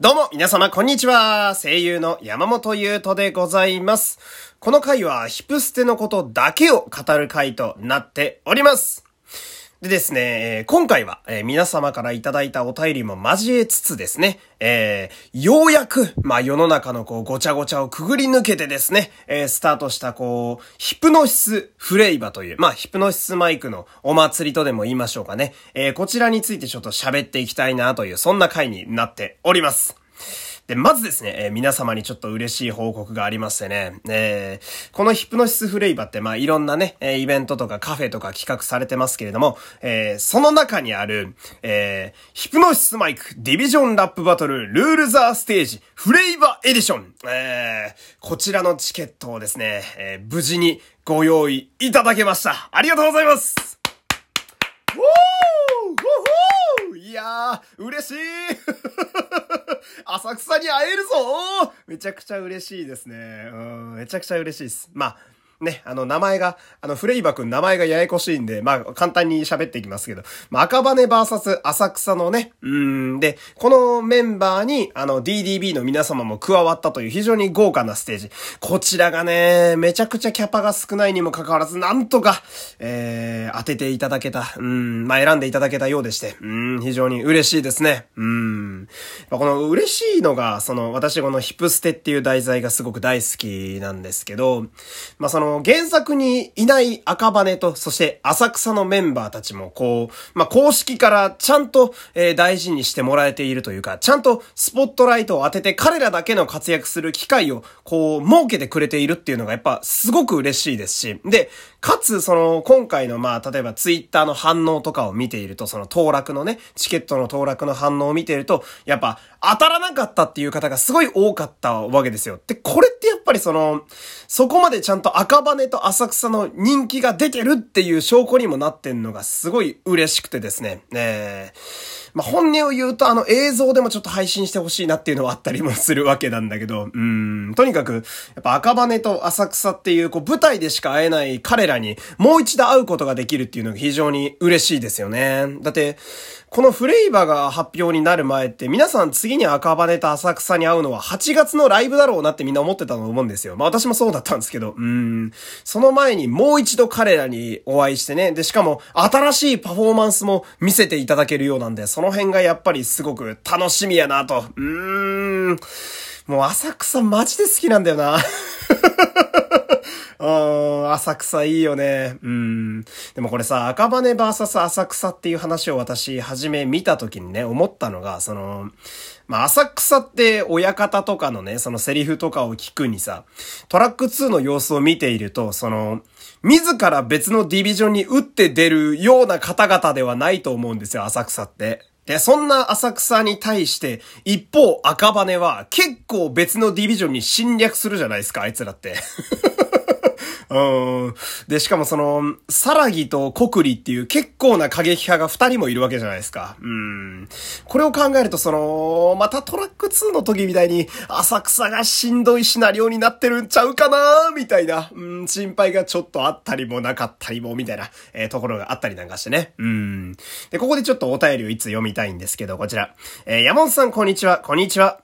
どうも、皆様、こんにちは。声優の山本優斗でございます。この回は、ヒプステのことだけを語る回となっております。でですね、えー今回は、えー皆様からいただいたお便りも交えつつですね、えーようやく、まあ、世の中のこう、ごちゃごちゃをくぐり抜けてですね、えスタートしたこう、ヒプノシスフレイバという、まあ、ヒプノシスマイクのお祭りとでも言いましょうかね。えこちらについてちょっと喋っていきたいなという、そんな回になっております。で、まずですね、えー皆様にちょっと嬉しい報告がありましてね、えーこのヒプノシスフレイバって、まあ、いろんなね、えーイベントとかカフェとか企画されてますけれども、えーその中にある、えーヒプノシスマイクディビジョンラップバトルルールザーステージフレイバーエディション、えーこちらのチケットをですね、えー無事にご用意いただけました。ありがとうございます。ウォーウォーウォーいやー、嬉しい。浅草に会えるぞめちゃくちゃ嬉しいですね。うん、めちゃくちゃ嬉しいです。まあ、ね、あの、名前が、あの、フレイバくん名前がややこしいんで、まあ、簡単に喋っていきますけど、まあ、赤羽バーサス浅草のね、うん、で、このメンバーに、あの、DDB の皆様も加わったという非常に豪華なステージ。こちらがね、めちゃくちゃキャパが少ないにもかかわらず、なんとか、えー、当てていただけた、うん、まあ、選んでいただけたようでして、うん、非常に嬉しいですね。うん。まあこの嬉しいのが、その、私このヒップステっていう題材がすごく大好きなんですけど、まあその原作にいない赤羽と、そして浅草のメンバーたちもこう、まあ公式からちゃんと、えー大事にしてもらえているというか、ちゃんとスポットライトを当てて彼らだけの活躍する機会をこう設けてくれているっていうのがやっぱすごく嬉しいですし、で、かつその今回のまあ例えばツイッターの反応とかを見ていると、その当落のね、チケットの当落の反応を見ていると、やっぱ当たらなかったっていう方がすごい多かったわけですよ。で、これってやっぱりその、そこまでちゃんと赤羽と浅草の人気が出てるっていう証拠にもなってんのがすごい嬉しくてですね。えーまあ、本音を言うとあの映像でもちょっと配信してほしいなっていうのはあったりもするわけなんだけど、うん、とにかく、やっぱ赤羽と浅草っていうこう舞台でしか会えない彼らにもう一度会うことができるっていうのが非常に嬉しいですよね。だって、このフレイバが発表になる前って皆さん次に赤羽と浅草に会うのは8月のライブだろうなってみんな思ってたと思うんですよ。まあ私もそうだったんですけど、うん。その前にもう一度彼らにお会いしてね、でしかも新しいパフォーマンスも見せていただけるようなんで、その辺がやっぱりすごく楽しみやなと。うーん。もう浅草マジで好きなんだよな。うん、浅草いいよね。うん。でもこれさ、赤羽バーサス浅草っていう話を私、初め見た時にね、思ったのが、その、まあ、浅草って親方とかのね、そのセリフとかを聞くにさ、トラック2の様子を見ていると、その、自ら別のディビジョンに打って出るような方々ではないと思うんですよ、浅草って。で、そんな浅草に対して、一方赤羽は結構別のディビジョンに侵略するじゃないですか、あいつらって。うん。で、しかもその、サラギとコクリっていう結構な過激派が二人もいるわけじゃないですか。うん。これを考えると、その、またトラック2の時みたいに、浅草がしんどいシナリオになってるんちゃうかなみたいな、うん、心配がちょっとあったりもなかったりも、みたいな、えーところがあったりなんかしてね。うん。で、ここでちょっとお便りをいつ読みたいんですけど、こちら。えー山本さん、こんにちは、こんにちは。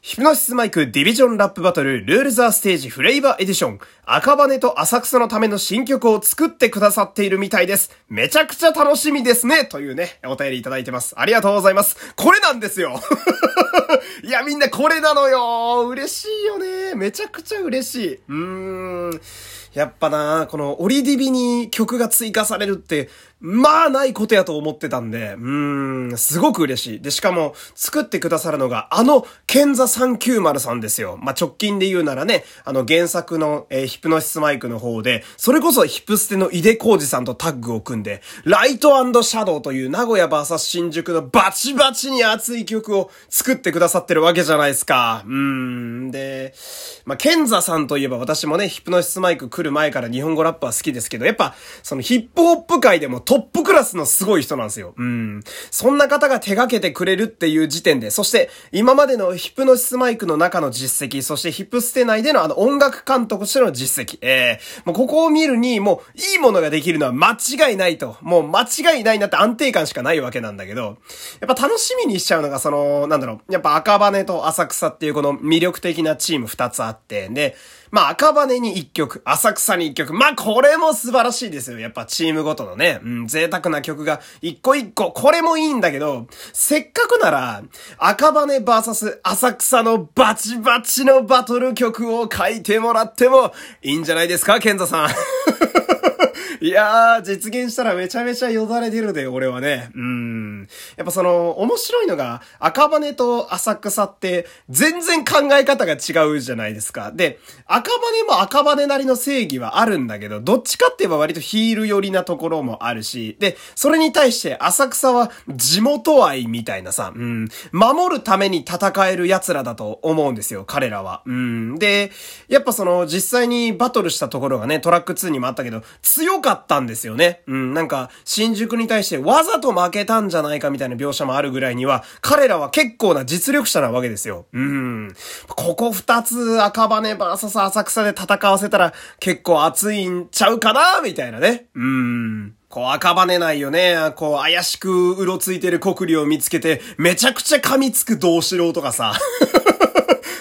ヒプノシスマイクディビジョンラップバトルルールザーステージフレイバーエディション赤羽と浅草のための新曲を作ってくださっているみたいです。めちゃくちゃ楽しみですねというね、お便りいただいてます。ありがとうございます。これなんですよ いや、みんなこれなのよ嬉しいよねめちゃくちゃ嬉しい。うーん。やっぱなこのオリディビに曲が追加されるって、まあないことやと思ってたんで、うーん、すごく嬉しい。で、しかも、作ってくださるのが、あの、ケンザ390さんですよ。まあ、直近で言うならね、あの原作の、えーヒプノシスマイクの方で、それこそヒプステの井出浩二さんとタッグを組んで、ライトシャドウという名古屋 VS 新宿のバチバチに熱い曲を作ってくださってるわけじゃないですか。うーん、で、まあ、ケンザさんといえば私もね、ヒプノシスマイク来る前から日本語ラップは好きですけど、やっぱ、そのヒップホップ界でもトップクラスのすごい人なんですよ。うん。そんな方が手掛けてくれるっていう時点で、そして今までのヒプノシスマイクの中の実績、そしてヒップステ内でのあの音楽監督としての実績、えー、もうここを見るに、もういいものができるのは間違いないと。もう間違いないなって安定感しかないわけなんだけど、やっぱ楽しみにしちゃうのがその、なんだろう、やっぱ赤羽と浅草っていうこの魅力的なチーム二つあって、で、まあ赤羽に一曲、浅草に一曲。まあこれも素晴らしいですよ。やっぱチームごとのね、うん、贅沢な曲が一個一個。これもいいんだけど、せっかくなら、赤羽 VS 浅草のバチバチのバトル曲を書いてもらってもいいんじゃないですか、ケンザさん。いやー、実現したらめちゃめちゃよだれ出るで、俺はね。うん。やっぱその、面白いのが、赤羽と浅草って、全然考え方が違うじゃないですか。で、赤羽も赤羽なりの正義はあるんだけど、どっちかって言えば割とヒール寄りなところもあるし、で、それに対して浅草は地元愛みたいなさ、うん、守るために戦える奴らだと思うんですよ、彼らは。うん。で、やっぱその、実際にバトルしたところがね、トラック2にもあったけど、強かったんですよね。うん、なんか、新宿に対してわざと負けたんじゃないかみたいな描写もあるぐらいには、彼らは結構な実力者なわけですよ。うん。ここ二つ赤羽バーサス浅草で戦わせたら結構熱いんちゃうかなみたいなね。うん。こう赤羽ないよね。こう怪しくうろついてる国利を見つけて、めちゃくちゃ噛みつく同志郎とかさ。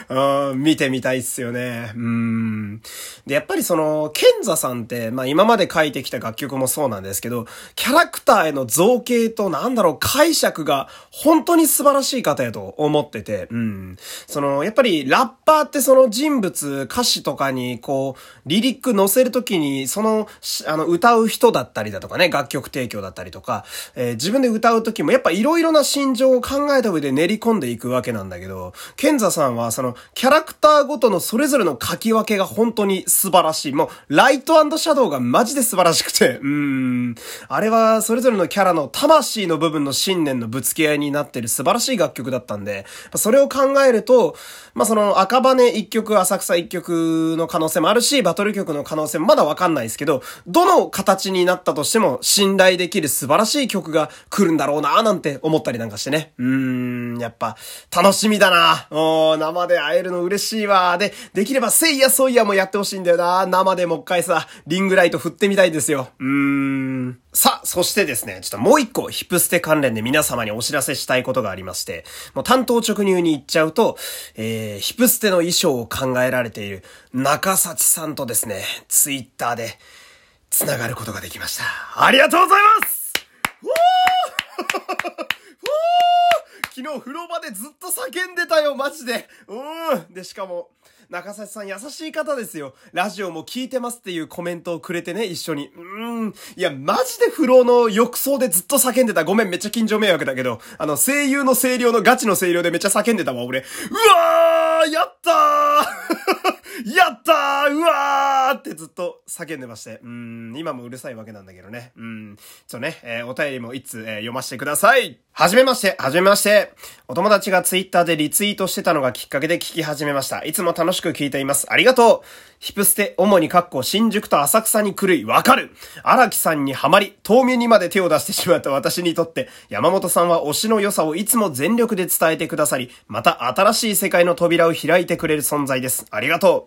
うん、見てみたいっすよね。うん。で、やっぱりその、ケンザさんって、まあ今まで書いてきた楽曲もそうなんですけど、キャラクターへの造形となんだろう、解釈が本当に素晴らしい方やと思ってて、うん。その、やっぱりラッパーってその人物、歌詞とかにこう、リリック載せるときに、その、あの、歌う人だったりだとかね、楽曲提供だったりとか、えー、自分で歌うときもやっぱ色々な心情を考えた上で練り込んでいくわけなんだけど、ケンザさんはその、キャラクターごとのそれぞれの書き分けが本当に素晴らしい。もう、ライトシャドウがマジで素晴らしくて、うーん。あれは、それぞれのキャラの魂の部分の信念のぶつけ合いになってる素晴らしい楽曲だったんで、それを考えると、まあ、その赤羽一曲、浅草一曲の可能性もあるし、バトル曲の可能性もまだわかんないですけど、どの形になったとしても信頼できる素晴らしい曲が来るんだろうななんて思ったりなんかしてね。うーん、やっぱ、楽しみだなおー、生で会えるの嬉しいわ。で、できればせいやそいやもやってほしいんだよな。生でもう一回さ、リングライト振ってみたいですよ。うーん。さあ、そしてですね、ちょっともう一個ヒプステ関連で皆様にお知らせしたいことがありまして、もう担当直入に言っちゃうと、えー、ヒプステの衣装を考えられている中幸さんとですね、ツイッターで繋がることができました。ありがとうございます昨日風呂場でずっと叫んでたよ、マジで。うん。で、しかも、中崎さん優しい方ですよ。ラジオも聞いてますっていうコメントをくれてね、一緒に。うーん。いや、マジで風呂の浴槽でずっと叫んでた。ごめん、めっちゃ近所迷惑だけど。あの、声優の声量のガチの声量でめっちゃ叫んでたわ、俺。うわーやったーやったーうわーってずっと叫んでまして。うん、今もうるさいわけなんだけどね。うん。ちょね、えー、お便りもいつ、えー、読ませてください。はじめまして、はじめまして。お友達がツイッターでリツイートしてたのがきっかけで聞き始めました。いつも楽しく聞いています。ありがとう。ヒプステ、主にカッコ新宿と浅草に狂い、わかる。荒木さんにはまり、透明にまで手を出してしまった私にとって、山本さんは推しの良さをいつも全力で伝えてくださり、また新しい世界の扉を開いてくれる存在です。ありがとう。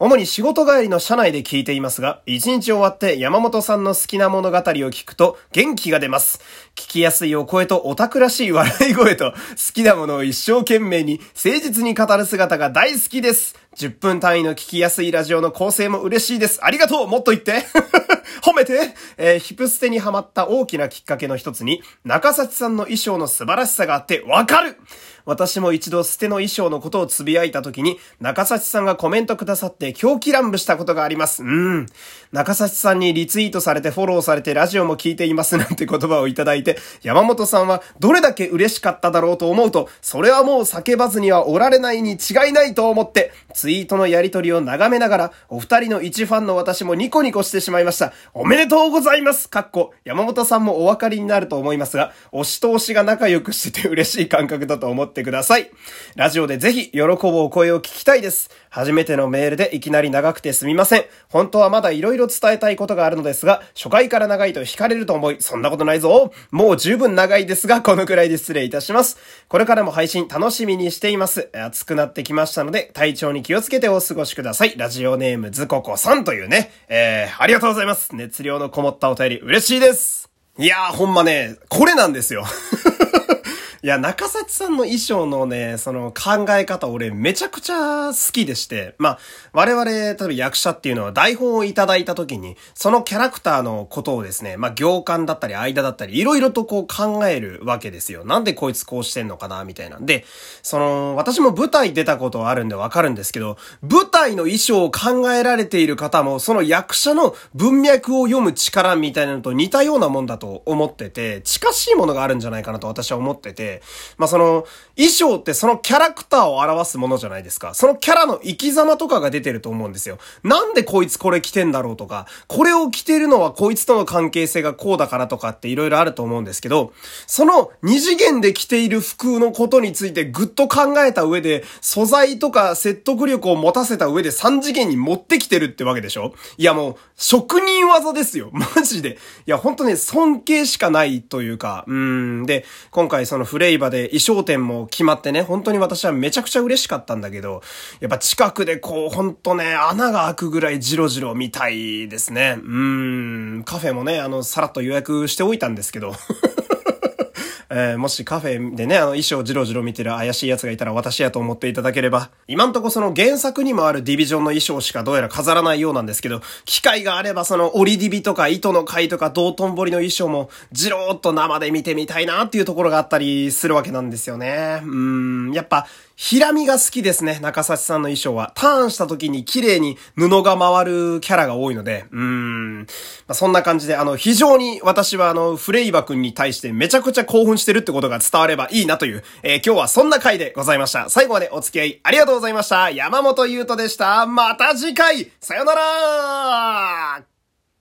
主に仕事帰りの車内で聞いていますが、一日終わって山本さんの好きな物語を聞くと元気が出ます。聞きやすいお声とオタクらしい笑い声と好きなものを一生懸命に誠実に語る姿が大好きです。10分単位の聞きやすいラジオの構成も嬉しいです。ありがとうもっと言って 褒めてえー、ヒプステにハマった大きなきっかけの一つに、中崎さんの衣装の素晴らしさがあってわかる私も一度捨ての衣装のことをつぶやいた時に、中崎さんがコメントくださって狂気乱舞したことがあります。うん。中崎さんにリツイートされてフォローされてラジオも聞いています なんて言葉をいただいて、山本さんはどれだけ嬉しかっただろうと思うと、それはもう叫ばずにはおられないに違いないと思って、ツイートのやりとりを眺めながら、お二人の一ファンの私もニコニコしてしまいました。おめでとうございますかっこ、山本さんもお分かりになると思いますが、推しと推しが仲良くしてて嬉しい感覚だと思ってってください。ラジオでぜひ喜ぶお声を聞きたいです。初めてのメールでいきなり長くてすみません。本当はまだ色々伝えたいことがあるのですが、初回から長いと惹かれると思い、そんなことないぞ。もう十分長いですが、このくらいで失礼いたします。これからも配信楽しみにしています。暑くなってきましたので、体調に気をつけてお過ごしください。ラジオネームズココさんというね、えー、ありがとうございます。熱量のこもったお便り嬉しいです。いやー、ほんまね、これなんですよ。いや、中崎さんの衣装のね、その考え方俺めちゃくちゃ好きでして、まあ、我々、例えば役者っていうのは台本をいただいた時に、そのキャラクターのことをですね、まあ、行間だったり間だったり、いろいろとこう考えるわけですよ。なんでこいつこうしてんのかな、みたいなんで、その、私も舞台出たことあるんでわかるんですけど、舞台の衣装を考えられている方も、その役者の文脈を読む力みたいなのと似たようなもんだと思ってて、近しいものがあるんじゃないかなと私は思ってて、まあ、その、衣装ってそのキャラクターを表すものじゃないですか。そのキャラの生き様とかが出てると思うんですよ。なんでこいつこれ着てんだろうとか、これを着てるのはこいつとの関係性がこうだからとかって色々あると思うんですけど、その二次元で着ている服のことについてぐっと考えた上で、素材とか説得力を持たせた上で三次元に持ってきてるってわけでしょ？いやもう、職人技ですよ。マジで。いや、本当ね、尊敬しかないというか、うん。で、今回そのフレイバで衣装展も決まってね、本当に私はめちゃくちゃ嬉しかったんだけど、やっぱ近くでこう、ほんとね、穴が開くぐらいジロジロ見たいですね。うーん、カフェもね、あの、さらっと予約しておいたんですけど。えー、もしカフェでね、あの衣装ジロジロ見てる怪しい奴がいたら私やと思っていただければ、今んとこその原作にもあるディビジョンの衣装しかどうやら飾らないようなんですけど、機会があればその折りディビとか糸の貝とか道頓堀の衣装もじろーっと生で見てみたいなっていうところがあったりするわけなんですよね。うーん、やっぱ、ひらみが好きですね、中崎さんの衣装は。ターンした時に綺麗に布が回るキャラが多いので、うーん。まあ、そんな感じで、あの、非常に私はあの、フレイバ君に対してめちゃくちゃ興奮してるってことが伝わればいいなという、えー、今日はそんな回でございました。最後までお付き合いありがとうございました。山本優斗でした。また次回さよなら